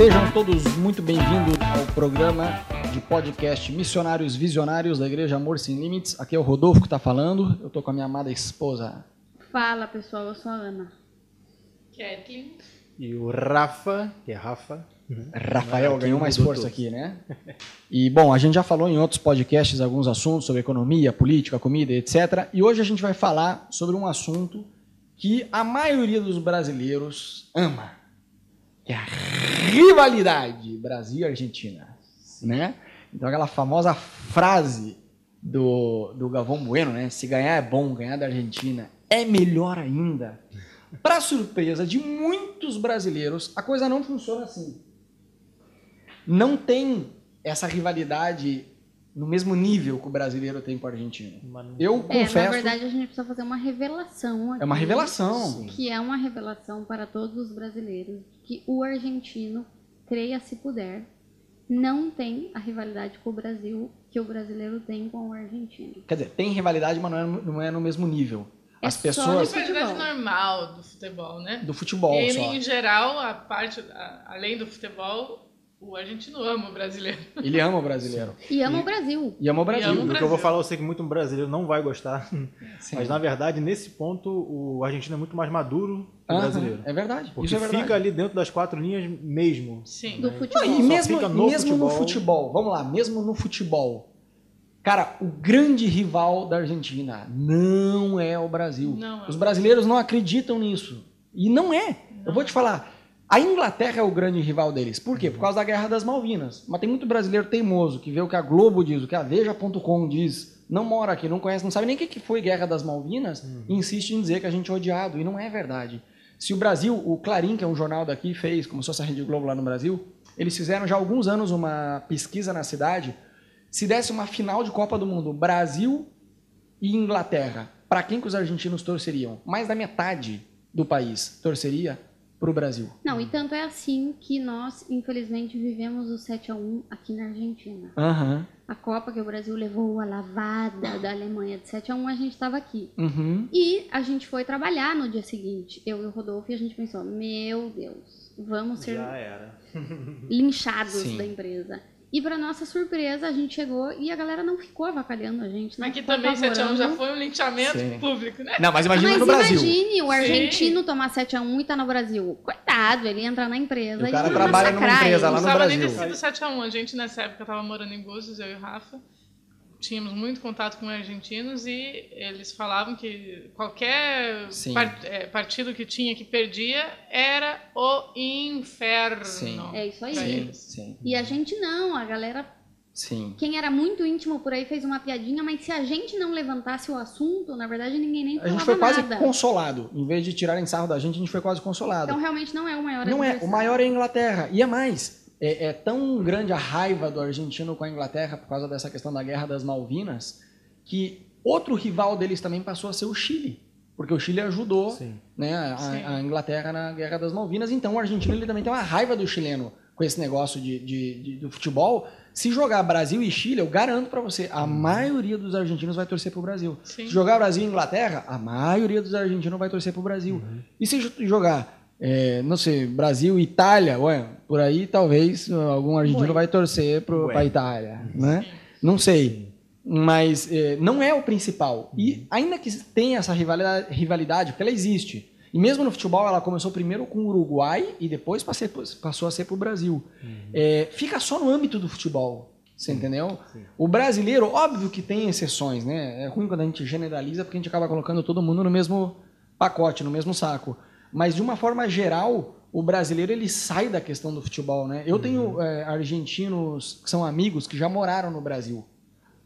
Sejam todos muito bem-vindos ao programa de podcast Missionários Visionários da Igreja Amor Sem Limites. Aqui é o Rodolfo que está falando. Eu estou com a minha amada esposa. Fala pessoal, eu sou a Ana. Kathleen. E o Rafa, que é Rafa. Rafael Aqui ganhou mais força aqui, né? E bom, a gente já falou em outros podcasts alguns assuntos sobre economia, política, comida, etc. E hoje a gente vai falar sobre um assunto que a maioria dos brasileiros ama, que é a rivalidade Brasil Argentina, né? Então aquela famosa frase do, do Galvão Bueno, né? Se ganhar é bom, ganhar da Argentina é melhor ainda. Para surpresa de muitos brasileiros, a coisa não funciona assim. Não tem essa rivalidade no mesmo nível que o brasileiro tem com o argentino. Eu É, confesso, na verdade a gente precisa fazer uma revelação aqui. é uma revelação. Sim. Que é uma revelação para todos os brasileiros que o argentino, creia se puder, não tem a rivalidade com o Brasil que o brasileiro tem com o argentino. Quer dizer, tem rivalidade, mas não é, no- não é no mesmo nível. É As pessoas no Rivalidade futebol. normal do futebol, né? do futebol e só. em geral, a parte, a- além do futebol, o argentino ama o brasileiro. Ele ama o brasileiro. E ama E- o Brasil. E ama o Brasil. ama E o o que Brasil. eu vou falar, eu sei que muito brasileiro não vai gostar, Sim. mas na verdade, nesse ponto, o argentino é muito mais maduro que o brasileiro. É verdade. Porque Isso é verdade. fica ali dentro das quatro linhas mesmo. Sim. Do Não, futebol. e Só mesmo, no mesmo no futebol. futebol, vamos lá, mesmo no futebol, cara, o grande rival da Argentina não é o Brasil. Não é Os o brasileiros não acreditam nisso. E não é. Eu vou te falar, a Inglaterra é o grande rival deles. Por quê? Por causa da Guerra das Malvinas. Mas tem muito brasileiro teimoso que vê o que a Globo diz, o que a Veja.com diz, não mora aqui, não conhece, não sabe nem o que foi Guerra das Malvinas, e insiste em dizer que a gente é odiado. E não é verdade. Se o Brasil, o Clarim, que é um jornal daqui, fez, como se fosse a Rede Globo lá no Brasil, eles fizeram já há alguns anos uma pesquisa na cidade. Se desse uma final de Copa do Mundo, Brasil e Inglaterra, para quem que os argentinos torceriam? Mais da metade do país torceria para o Brasil. Não, e tanto é assim que nós, infelizmente, vivemos o 7 a 1 aqui na Argentina. Aham. A Copa que o Brasil levou a lavada da Alemanha de 7 a 1, a gente estava aqui. Uhum. E a gente foi trabalhar no dia seguinte, eu e o Rodolfo, e a gente pensou, meu Deus, vamos ser Já era. linchados Sim. da empresa. E para nossa surpresa, a gente chegou e a galera não ficou avacalhando a gente. Não Mas que ficou também 7 a 1 já foi um linchamento Sim. público, né? Não, mas imagina Mas no Brasil. imagine o Sim. argentino tomar 7x1 e tá no Brasil. Coitado, ele entra na empresa O e cara vai trabalha numa empresa ele. lá Não no precisava nem ter Brasil. sido 7 a 1 A gente, nessa época, estava morando em Búzios, eu e o Rafa. Tínhamos muito contato com argentinos e eles falavam que qualquer é, partido que tinha que perdia era o inferno. Sim. É isso aí. Sim, sim, E a gente não, a galera, sim. quem era muito íntimo por aí fez uma piadinha, mas se a gente não levantasse o assunto, na verdade ninguém nem A falava gente foi quase nada. consolado. Em vez de tirarem sarro da gente, a gente foi quase consolado. Então realmente não é o maior Não é, o maior é a Inglaterra. E é mais, é, é tão grande a raiva do argentino com a Inglaterra por causa dessa questão da Guerra das Malvinas, que outro rival deles também passou a ser o Chile. Porque o Chile ajudou Sim. né, Sim. a, a Inglaterra na Guerra das Malvinas. Então o argentino ele também tem uma raiva do chileno com esse negócio de, de- de- do futebol. Se jogar Brasil e Chile, eu garanto pra você, a maioria dos argentinos vai torcer pro Brasil. Sim. Se jogar Brasil e Inglaterra, a maioria dos argentinos vai torcer pro Brasil. E se jo- jogar, é, não sei, Brasil Itália, ué, por aí talvez uh, algum argentino Ué. vai torcer Ué. pra Itália, né? Não sei. Mas é, não é o principal. E ainda que tenha essa rivalidade, rivalidade, porque ela existe. E mesmo no futebol, ela começou primeiro com o Uruguai e depois passou a ser pro Brasil. É, fica só no âmbito do futebol. Você entendeu? sim. O brasileiro, óbvio que tem exceções, né? É ruim quando a gente generaliza porque a gente acaba colocando todo mundo no mesmo pacote, no mesmo saco. Mas de uma forma geral, o brasileiro ele sai da questão do futebol, né? Eu tenho é, argentinos que são amigos que já moraram no Brasil.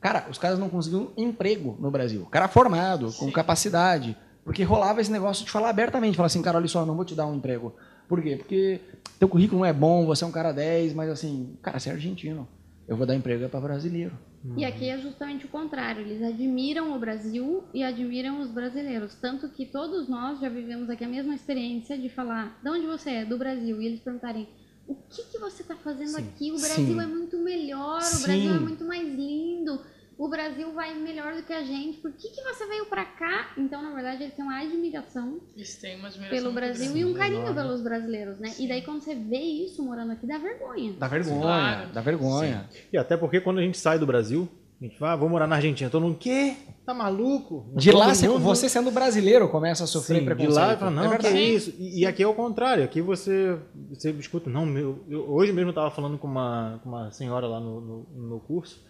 Cara, os caras não conseguiam emprego no Brasil. Cara formado, com Sim. capacidade. Porque rolava esse negócio de falar abertamente. Falar assim, cara, olha só, não vou te dar um emprego. Por quê? Porque teu currículo não é bom, você é um cara 10, mas assim, cara, você é argentino. Eu vou dar emprego para brasileiro. E aqui é justamente o contrário. Eles admiram o Brasil e admiram os brasileiros. Tanto que todos nós já vivemos aqui a mesma experiência de falar, de onde você é? Do Brasil. E eles perguntarem, o que, que você está fazendo Sim. aqui? O Brasil Sim. é muito melhor, o Sim. Brasil é muito mais lindo. O Brasil vai melhor do que a gente, por que, que você veio pra cá? Então, na verdade, eles têm uma admiração Isso tem uma admiração pelo Brasil grande. e um carinho enorme. pelos brasileiros, né? E daí, quando você vê isso morando aqui, dá vergonha. Dá vergonha, Claro. dá vergonha. E até porque quando a gente sai do Brasil, a gente fala, ah, vou morar na Argentina. Todo mundo, quê? Tá maluco? De lá, você- mundo- você sendo brasileiro começa a sofrer Sim, de preconceito. lá, fala, não, é que é isso. E, e aqui é o contrário. Aqui você, você escuta, não, meu. eu- hoje mesmo eu tava falando com uma, com uma senhora lá no, no, no curso.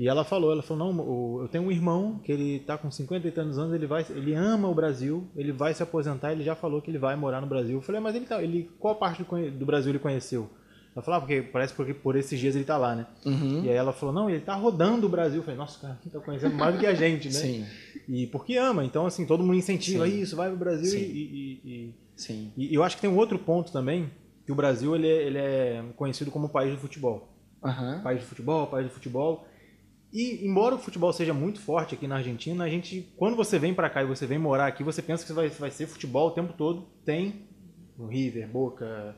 E ela falou, ela falou, não, eu tenho um irmão que ele tá com 50 e tantos anos, ele vai, ele ama o Brasil, ele vai se aposentar, ele já falou que ele vai morar no Brasil. Eu falei, mas ele tá, ele, qual parte do, do Brasil ele conheceu? Ela falou, ah, porque parece porque por esses dias ele tá lá, né? Uhum. E aí ela falou, não, ele tá rodando o Brasil. Eu falei, nossa, cara, tá conhecendo mais do que a gente, né? Sim, E porque ama, então assim, todo mundo incentiva Sim. isso, vai pro Brasil Sim. e, e- e- sim. e eu acho que tem um outro ponto também, que o Brasil ele é, ele é conhecido como país de futebol. Aham. País de futebol, país de futebol. E embora o futebol seja muito forte aqui na Argentina, a gente, quando você vem pra cá e você vem morar aqui, você pensa que vai, vai ser futebol o tempo todo. Tem o River, Boca,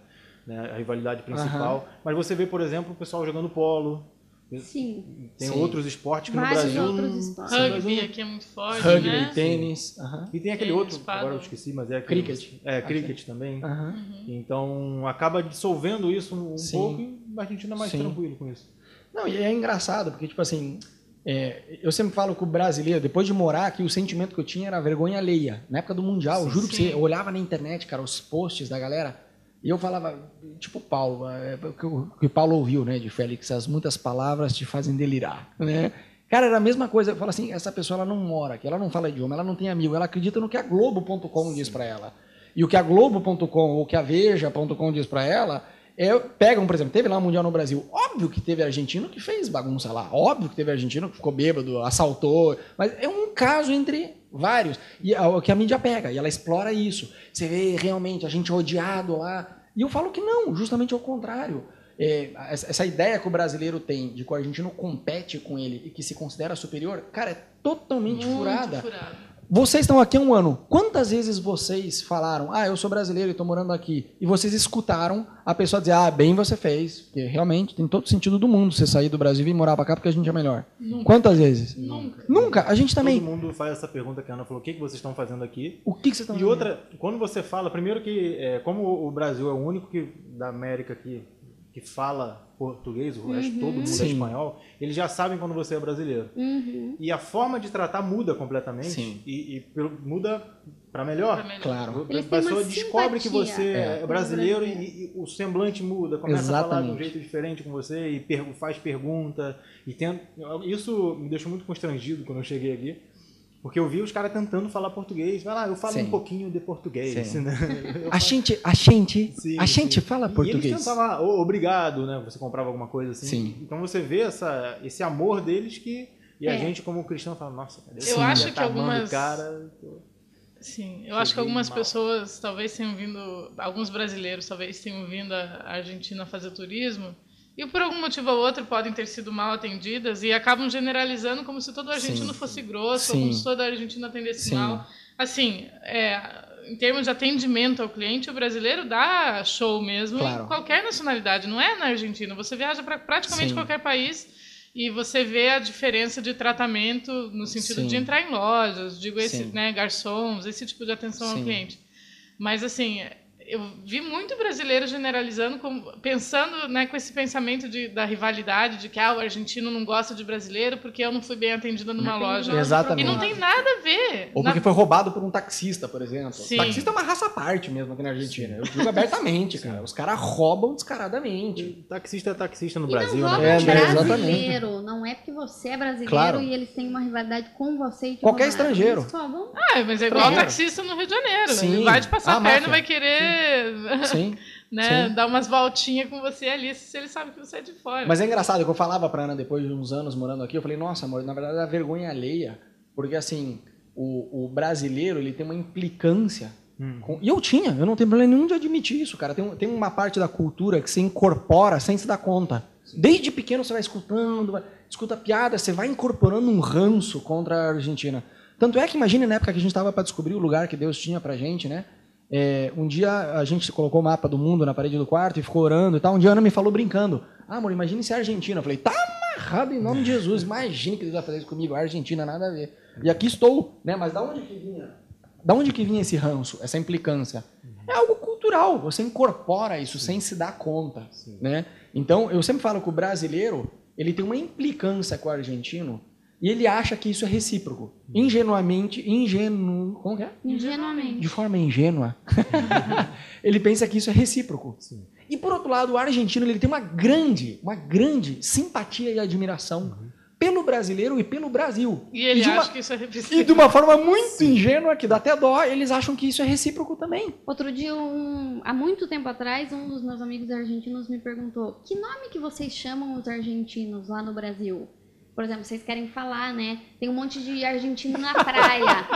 né, a rivalidade principal. Mas você vê, por exemplo, o pessoal jogando polo. Sim. Tem Sim. outros esportes que no Vários Brasil. outros esportes. no Rugby aqui é muito forte, Rugby, né? tênis. Aham. E tem aquele Tem outro, espada. agora eu esqueci, mas é aquele, Cricket. É, cricket também. Aham. Então acaba dissolvendo isso um Sim. pouco e a Argentina é mais Sim. tranquilo com isso. Não, e é engraçado, porque, tipo assim, é, eu sempre falo que o brasileiro, depois de morar aqui, o sentimento que eu tinha era vergonha alheia. Na época do Mundial, eu juro Sim. você, eu olhava na internet, cara, os posts da galera, e eu falava, tipo Paulo, é, o que o que o Paulo ouviu, né, de Félix, as muitas palavras te fazem delirar, né? Cara, era a mesma coisa, eu falo assim, essa pessoa ela não mora aqui, ela não fala idioma, ela não tem amigo, ela acredita no que a Globo.com diz pra ela. E o que a Globo.com ou que a Veja.com diz pra ela é, pegam, por exemplo, teve lá o Mundial no Brasil. Óbvio que teve argentino que fez bagunça lá. Óbvio que teve argentino que ficou bêbado, assaltou. Mas é um caso entre vários. E é o que a mídia pega, e ela explora isso. Você vê realmente a gente odiado lá. E eu falo que não, justamente ao contrário. É, essa ideia que o brasileiro tem de que o argentino compete com ele e que se considera superior, cara, é totalmente Muito furada. furado. Vocês estão aqui há um ano. Quantas vezes vocês falaram, ah, eu sou brasileiro e estou morando aqui, e vocês escutaram a pessoa dizer, ah, bem você fez, porque realmente tem todo sentido do mundo você sair do Brasil e vir morar para cá porque a gente é melhor. Nunca. Quantas vezes? Nunca. Nunca. A gente também. Todo mundo faz essa pergunta que a Ana falou, o que, que vocês estão fazendo aqui? O que, que vocês estão E outra, quando você fala, primeiro que é, como o Brasil é o único que, da América que, que fala português, o resto todo mundo é Sim. espanhol, eles já sabem quando você é brasileiro. Uhum. E a forma de tratar muda completamente Sim. e, e pelo- muda para melhor. Pra melhor. Claro. Eles A pessoa descobre que você é, o brasileiro e, e o semblante muda, começa a falar de um Exatamente. jeito diferente com você e per- faz pergunta. E tem, isso me deixou muito constrangido quando eu cheguei aqui. Porque eu vi os caras tentando falar português. Vai lá, eu falo Sim. um pouquinho de português. Sim. Né? A gente, a gente, Sim, a gente sim. fala E eles português. tentavam, "Ô, obrigado, né? Você comprava alguma coisa assim. Sim. Então você vê essa, esse amor deles que. E a É. gente, como cristão, fala, nossa, cara, Eu acho que tá algumas- cara. Sim, eu acho que algumas mal. pessoas talvez tenham vindo, alguns brasileiros talvez tenham vindo à Argentina fazer turismo e por algum motivo ou outro podem ter sido mal atendidas e acabam generalizando como se todo argentino Sim. fosse grosso Sim. como se todo argentino atendesse Sim. mal. Assim, é, em termos de atendimento ao cliente, o brasileiro dá show mesmo Claro. em qualquer nacionalidade, não é na Argentina. Você viaja para praticamente qualquer país e você vê a diferença de tratamento no sentido de entrar em lojas, digo esse, né, garçons, esse tipo de atenção ao cliente. Mas assim, eu vi muito brasileiro generalizando, como, pensando né, com esse pensamento de, da rivalidade, de que ah, o argentino não gosta de brasileiro porque eu não fui bem atendida numa loja. Exatamente. E não tem nada a ver. Ou Na- porque foi roubado por um taxista, por exemplo. Sim. Taxista é uma raça à parte mesmo aqui na Argentina. Eu digo abertamente, cara. Os caras roubam descaradamente. Taxista é taxista no E Brasil, não né? É, né, brasileiro. Não é porque você é brasileiro Claro. e eles têm uma rivalidade com você e Qualquer estrangeiro. Ah, mas é igual taxista no Rio de Janeiro. Sim. Ele vai te passar Ah, a perna máfia. e vai querer Sim. né, Sim. dar umas voltinhas com você ali se ele sabe que você é de fora. Mas é engraçado que eu falava pra Ana depois de uns anos morando aqui, eu falei, nossa, amor, na verdade é vergonha alheia. Porque assim, o, o brasileiro ele tem uma implicância. Hum. com- e eu tinha, eu não tenho problema nenhum de admitir isso, cara. Tem, tem uma parte da cultura que você incorpora sem se dar conta. Desde pequeno você vai escutando, vai- escuta piada, você vai incorporando um ranço contra a Argentina. Tanto é que imagine na época que a gente estava para descobrir o lugar que Deus tinha pra gente, né? É, um dia a gente colocou o mapa do mundo na parede do quarto e ficou orando e tal. Um dia a Ana me falou brincando: Ah, amor, imagine se é Argentina. Eu falei: Tá amarrado em nome de Jesus. Imagine que Deus vai fazer isso comigo. A Argentina, nada a ver. E aqui estou, né? Mas da onde que vinha? Da onde que vinha esse ranço, essa implicância? É algo cultural. Você incorpora isso sem se dar conta, né? Então, eu sempre falo que o brasileiro, ele tem uma implicância com o argentino e ele acha que isso é recíproco. Ingenuamente, ingenu... Como é? Ingenuamente. De forma ingênua. ele pensa que isso é recíproco. Sim. E por outro lado, o argentino ele tem uma grande, uma grande simpatia e admiração Uhum. pelo brasileiro e pelo Brasil. E ele de uma, acha que isso é e de recíproco. uma forma muito ingênua, que dá até dó, eles acham que isso é recíproco também. Outro dia, um- há muito tempo atrás, um dos meus amigos argentinos me perguntou: que nome que vocês chamam os argentinos lá no Brasil? Por exemplo, vocês querem falar, né? Tem um monte de argentino na praia.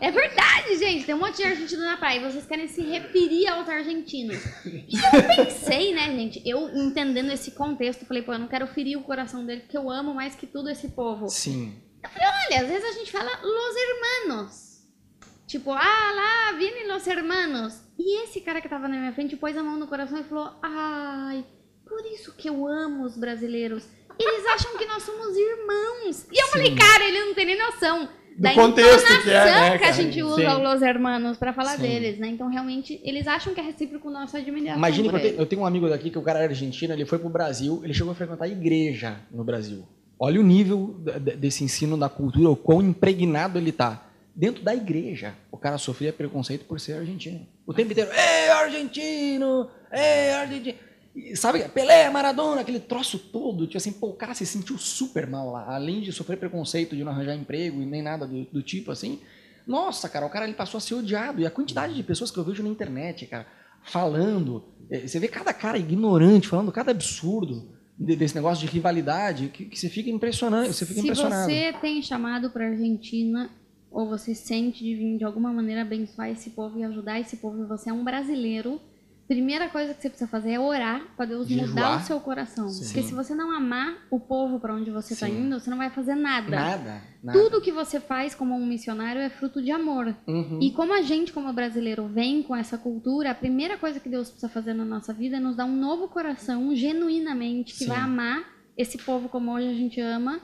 é verdade, gente. Tem um monte de argentino na praia. E vocês querem se referir aos argentinos. E eu pensei, né, gente? Eu entendendo esse contexto, falei, pô, eu não quero ferir o coração dele, porque eu amo mais que tudo esse povo. Sim. Olha, às vezes a gente fala los hermanos. Tipo, ah, lá, vienen los hermanos. E esse cara que tava na minha frente pôs a mão no coração e falou: Ai, por isso que eu amo os brasileiros. Eles acham que nós somos irmãos. E eu falei, cara, ele não tem nem noção da contexto que é, né, que a cara? gente usa Sim. o los hermanos pra falar Sim. deles, né? Então, realmente, eles acham que é recíproco nossa admiração Imagine que eu, te- eles. eu tenho um amigo daqui que o cara era argentino, ele foi pro Brasil, ele chegou a frequentar a igreja no Brasil. Olha o nível desse ensino da cultura, o quão impregnado ele tá. Dentro da igreja, o cara sofria preconceito por ser argentino. O tempo inteiro, ei, argentino! Ei, argentino! E, sabe, Pelé, Maradona, aquele troço todo. Tipo assim, pô, o cara se sentiu super mal lá. Além de sofrer preconceito, de não arranjar emprego e nem nada do, do tipo assim. Nossa, cara, o cara ele passou a ser odiado. E a quantidade de pessoas que eu vejo na internet, cara, falando. eh, Você vê cada cara ignorante, falando cada absurdo de- desse negócio de rivalidade, que, que você fica impressionante, você fica Se impressionado. você tem chamado pra Argentina, ou você sente de vir de alguma maneira abençoar esse povo e ajudar esse povo, você é um brasileiro, primeira coisa que você precisa fazer é orar para Deus Jejuar. mudar o seu coração. Sim. Porque se você não amar o povo para onde você está indo, você não vai fazer nada. Nada, nada. Tudo que você faz como um missionário é fruto de amor. Uhum. E como a gente, como brasileiro, vem com essa cultura, a primeira coisa que Deus precisa fazer na nossa vida é nos dar um novo coração, genuinamente, que Sim. vai amar esse povo como hoje a gente ama.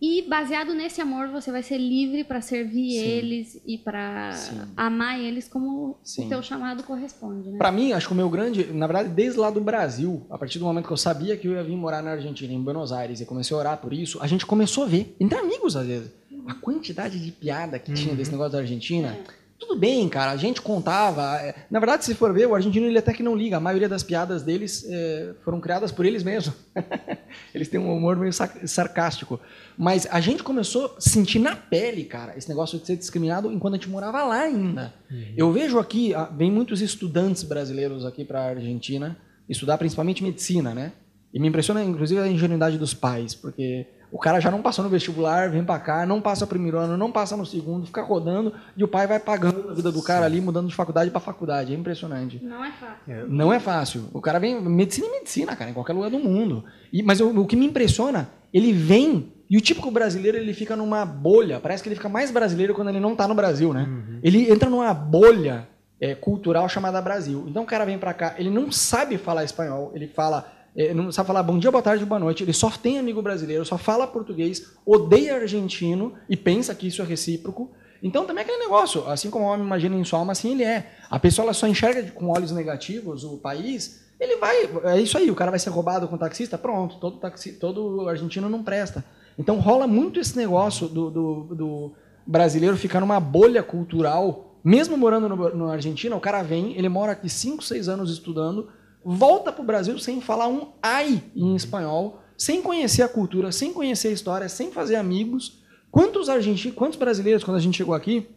E baseado nesse amor, você vai ser livre para servir Sim. eles e para amar eles como Sim. o teu chamado corresponde, né? Pra mim, acho que o meu grande, na verdade, desde lá do Brasil, a partir do momento que eu sabia que eu ia vir morar na Argentina, em Buenos Aires, e comecei a orar por isso, a gente começou a ver, entre amigos às vezes, a quantidade de piada que tinha desse negócio da Argentina. Tudo bem, cara, a gente contava. é, Na verdade, se for ver, o argentino ele até que não liga. A maioria das piadas deles é, foram criadas por eles mesmos. eles têm um humor meio sarcástico. Mas a gente começou a sentir na pele, cara, esse negócio de ser discriminado enquanto a gente morava lá ainda. Eu vejo aqui, ah, vem muitos estudantes brasileiros aqui para a Argentina estudar principalmente medicina, né? E me impressiona, inclusive, a ingenuidade dos pais, porque o cara já não passou no vestibular, vem para cá, não passa o primeiro ano, não passa no segundo, fica rodando e o pai vai pagando a vida do cara ali, mudando de faculdade para faculdade. É impressionante. Não é fácil. Não é fácil. O cara vem. Medicina é medicina, cara, em qualquer lugar do mundo. E, mas o, o que me impressiona, ele vem. E o típico brasileiro, ele fica numa bolha. Parece que ele fica mais brasileiro quando ele não tá no Brasil, né? Ele entra numa bolha é, cultural chamada Brasil. Então o cara vem pra cá, ele não sabe falar espanhol, ele fala. É, não sabe falar bom dia, boa tarde, boa noite. Ele só tem amigo brasileiro, só fala português, odeia argentino e pensa que isso é recíproco. Então também é aquele negócio, assim como o homem imagina em sua alma, assim ele é. A pessoa só enxerga com olhos negativos o país, ele vai. É isso aí, o cara vai ser roubado com o taxista, pronto, todo, taxi, todo argentino não presta. Então rola muito esse negócio do, do, do brasileiro ficar numa bolha cultural, mesmo morando no, no Argentina, o cara vem, ele mora aqui 5, 6 anos estudando, volta pro Brasil sem falar um ai em espanhol, sem conhecer a cultura, sem conhecer a história, sem fazer amigos. Quantos argentinos, quantos brasileiros, quando a gente chegou aqui,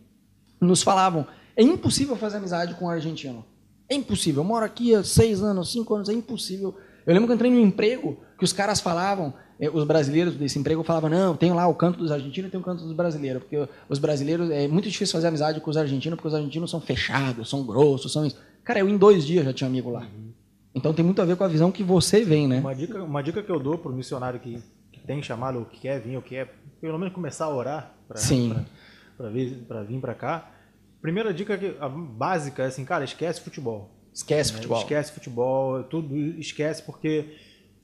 nos falavam: é impossível fazer amizade com um argentino. É impossível. Eu moro aqui há seis anos, cinco anos, é impossível. Eu lembro que eu entrei num emprego que os caras falavam, eh, os brasileiros desse emprego falavam: não, tem lá o canto dos argentinos e tem o canto dos brasileiros. Porque os brasileiros, é muito difícil fazer amizade com os argentinos, porque os argentinos são fechados, são grossos, são isso. Cara, eu em dois dias já tinha amigo lá. Então tem muito a ver com a visão que você vem, né? Uma dica, uma dica que eu dou pro missionário que, que tem chamado, ou que quer vir, ou que quer pelo menos começar a orar para vir, para cá. Primeira dica que a básica é assim, cara, esquece futebol. Esquece né? futebol. Esquece futebol, tudo esquece porque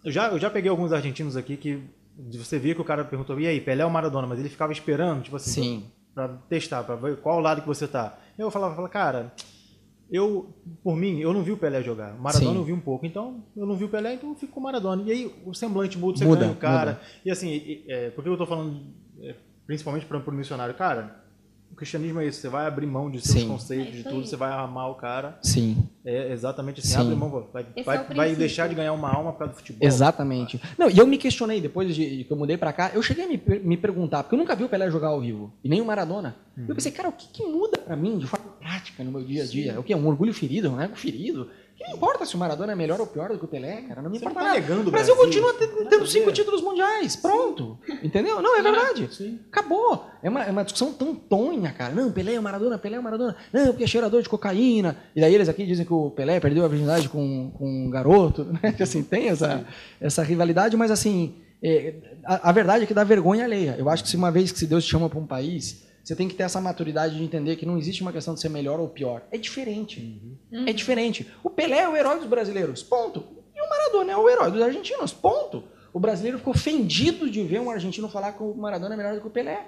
eu já, eu já peguei alguns argentinos aqui que Você via que o cara perguntou, e aí, Pelé ou Maradona? Mas ele ficava esperando, tipo assim, Sim. pra testar, pra ver qual lado que você tá. Eu falava, falava, cara, eu, por mim, eu não vi o Pelé jogar. Maradona Sim. eu vi um pouco. Então, eu não vi o Pelé, então eu fico com o Maradona. E aí o semblante muda, você Muda, ganha o cara. muda. E assim, é, por que eu tô falando, é, principalmente para o missionário? Cara, o cristianismo é isso. Você vai abrir mão de seus Sim. conceitos, É de tudo. aí. Você vai amar o cara. Sim. É exatamente assim. Sim. Abre mão, vai, vai, é vai deixar de ganhar uma alma por causa do futebol. Exatamente. Não, e eu me questionei depois de que eu mudei pra cá, eu cheguei a me, me perguntar, porque eu nunca vi o Pelé jogar ao vivo, e nem o Maradona. Eu pensei, cara, o que, que muda pra mim de forma prática no meu dia a dia? É o que? Um orgulho ferido, um ego ferido? Que não importa se o Maradona é melhor ou pior do que o Pelé, cara, não me Você importa não tá nada. o Brasil Brasil. continua Nada tendo cinco títulos mundiais, pronto. Entendeu? Não, é verdade. Sim. Acabou. É uma, é uma discussão tão tonha, cara. Não, Pelé é o Maradona, Pelé é o Maradona. Não, porque é cheirador de cocaína. E daí eles aqui dizem que o Pelé perdeu a virgindade com, com um garoto. Né? Que, assim, tem essa, essa rivalidade, mas assim, é, a, a verdade é que dá vergonha alheia. Eu acho que se uma vez que se Deus te chama para um país, você tem que ter essa maturidade de entender que não existe uma questão de ser melhor ou pior. É diferente. É diferente. O Pelé é o herói dos brasileiros, ponto. E o Maradona é o herói dos argentinos, ponto. O brasileiro ficou ofendido de ver um argentino falar que o Maradona é melhor do que o Pelé.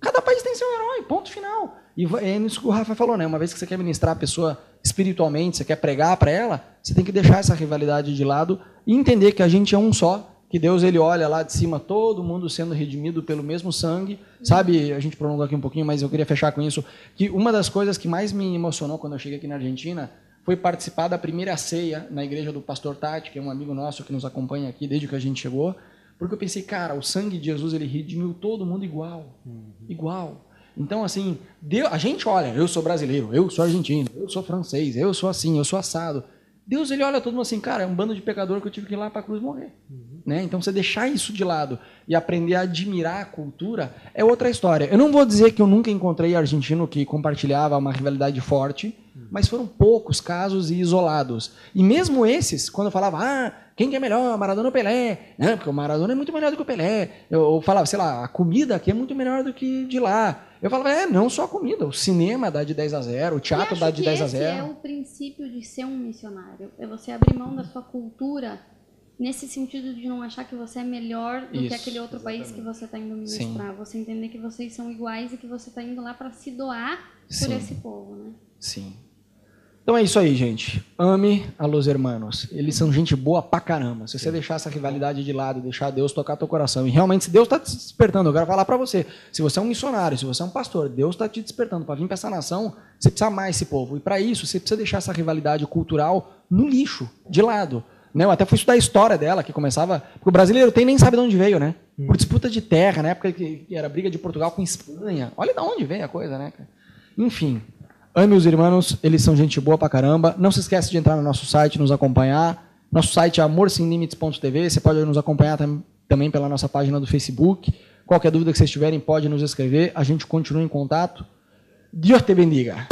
Cada país tem seu herói, ponto final. E é nisso que o Rafa falou, né? Uma vez que você quer ministrar a pessoa espiritualmente, você quer pregar para ela, você tem que deixar essa rivalidade de lado e entender que a gente é um só, que Deus ele olha lá de cima todo mundo sendo redimido pelo mesmo sangue. Sabe, a gente prolongou aqui um pouquinho, mas eu queria fechar com isso, que uma das coisas que mais me emocionou quando eu cheguei aqui na Argentina foi participar da primeira ceia na igreja do pastor Tati, que é um amigo nosso que nos acompanha aqui desde que a gente chegou, porque eu pensei, cara, o sangue de Jesus ele redimiu todo mundo igual, igual. Então, assim, Deus, a gente olha, eu sou brasileiro, eu sou argentino, eu sou francês, eu sou assim, eu sou assado. Deus, ele olha todo mundo assim, cara, é um bando de pecador que eu tive que ir lá para a cruz morrer. Né? Então, você deixar isso de lado e aprender a admirar a cultura é outra história. Eu não vou dizer que eu nunca encontrei argentino que compartilhava uma rivalidade forte, mas foram poucos casos e isolados. E mesmo esses, quando eu falava, ah, quem que é melhor, Maradona ou Pelé? Não, porque o Maradona é muito melhor do que o Pelé. Eu, eu falava, sei lá, a comida aqui é muito melhor do que de lá. Eu falava, é, não só a comida, o cinema dá de 10 a 0, o teatro dá de que 10 a esse 0. é o princípio de ser um missionário. É você abrir mão da sua cultura nesse sentido de não achar que você é melhor do que Isso, aquele outro país que você está indo Sim. ministrar. Você entender que vocês são iguais e que você está indo lá para se doar por Sim. esse povo, né? Sim. Então é isso aí, gente. Ame a los hermanos. Eles são gente boa pra caramba. Se você deixar essa rivalidade de lado, deixar Deus tocar teu coração, e realmente, se Deus está te despertando, eu quero falar pra você. Se você é um missionário, se você é um pastor, Deus está te despertando para vir pra essa nação, você precisa amar esse povo. E para isso, você precisa deixar essa rivalidade cultural no lixo, de lado. Né? Eu até fui estudar a história dela, que começava. Porque o brasileiro tem nem sabe de onde veio, né? Por disputa de terra, na época que era briga de Portugal com Espanha. Olha de onde veio a coisa, né? Enfim. Ame os irmãos, eles são gente boa pra caramba. Não se esqueça de entrar no nosso site, nos acompanhar. Nosso site é amorsemlimites.tv. Você pode nos acompanhar tam- também pela nossa página do Facebook. Qualquer dúvida que vocês tiverem, pode nos escrever. A gente continua em contato. Deus te bendiga.